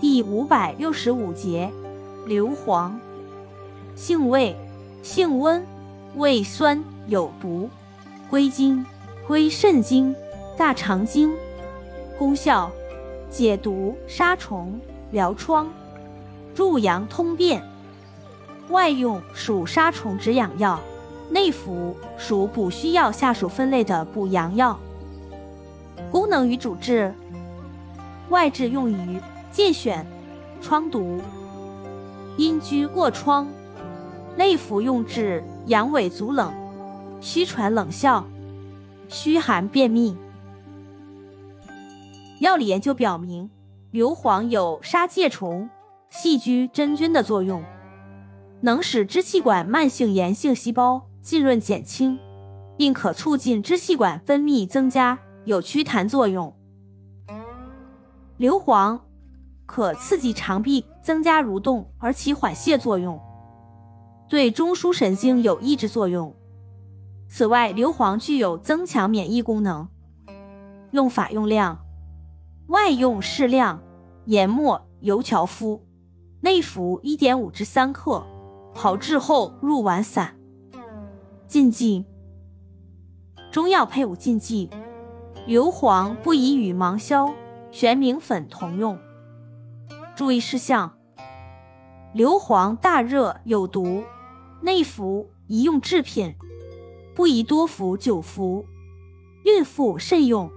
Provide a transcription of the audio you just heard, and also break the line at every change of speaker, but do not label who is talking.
第五百六十五节，硫磺，性味，性温，味酸，有毒，归经，归肾经、大肠经。功效，解毒、杀虫、疗疮、助阳通便。外用属杀虫止痒药，内服属补虚药下属分类的补阳药。功能与主治，外治用于。戒选，疮毒、阴疽卧疮，内服用治阳痿足冷、虚喘冷笑、虚寒便秘。药理研究表明，硫磺有杀疥虫、细菌、真菌的作用，能使支气管慢性炎性细胞浸润减轻，并可促进支气管分泌增加，有祛痰作用。硫磺。可刺激肠壁，增加蠕动而起缓泻作用，对中枢神经有抑制作用。此外，硫磺具有增强免疫功能。用法用量：外用适量，研末，油荞敷；内服一点五至三克，炮制后入丸散。禁忌：中药配伍禁忌：硫磺不宜与芒硝、玄明粉同用。注意事项：硫磺大热有毒，内服宜用制品，不宜多服久服，孕妇慎用。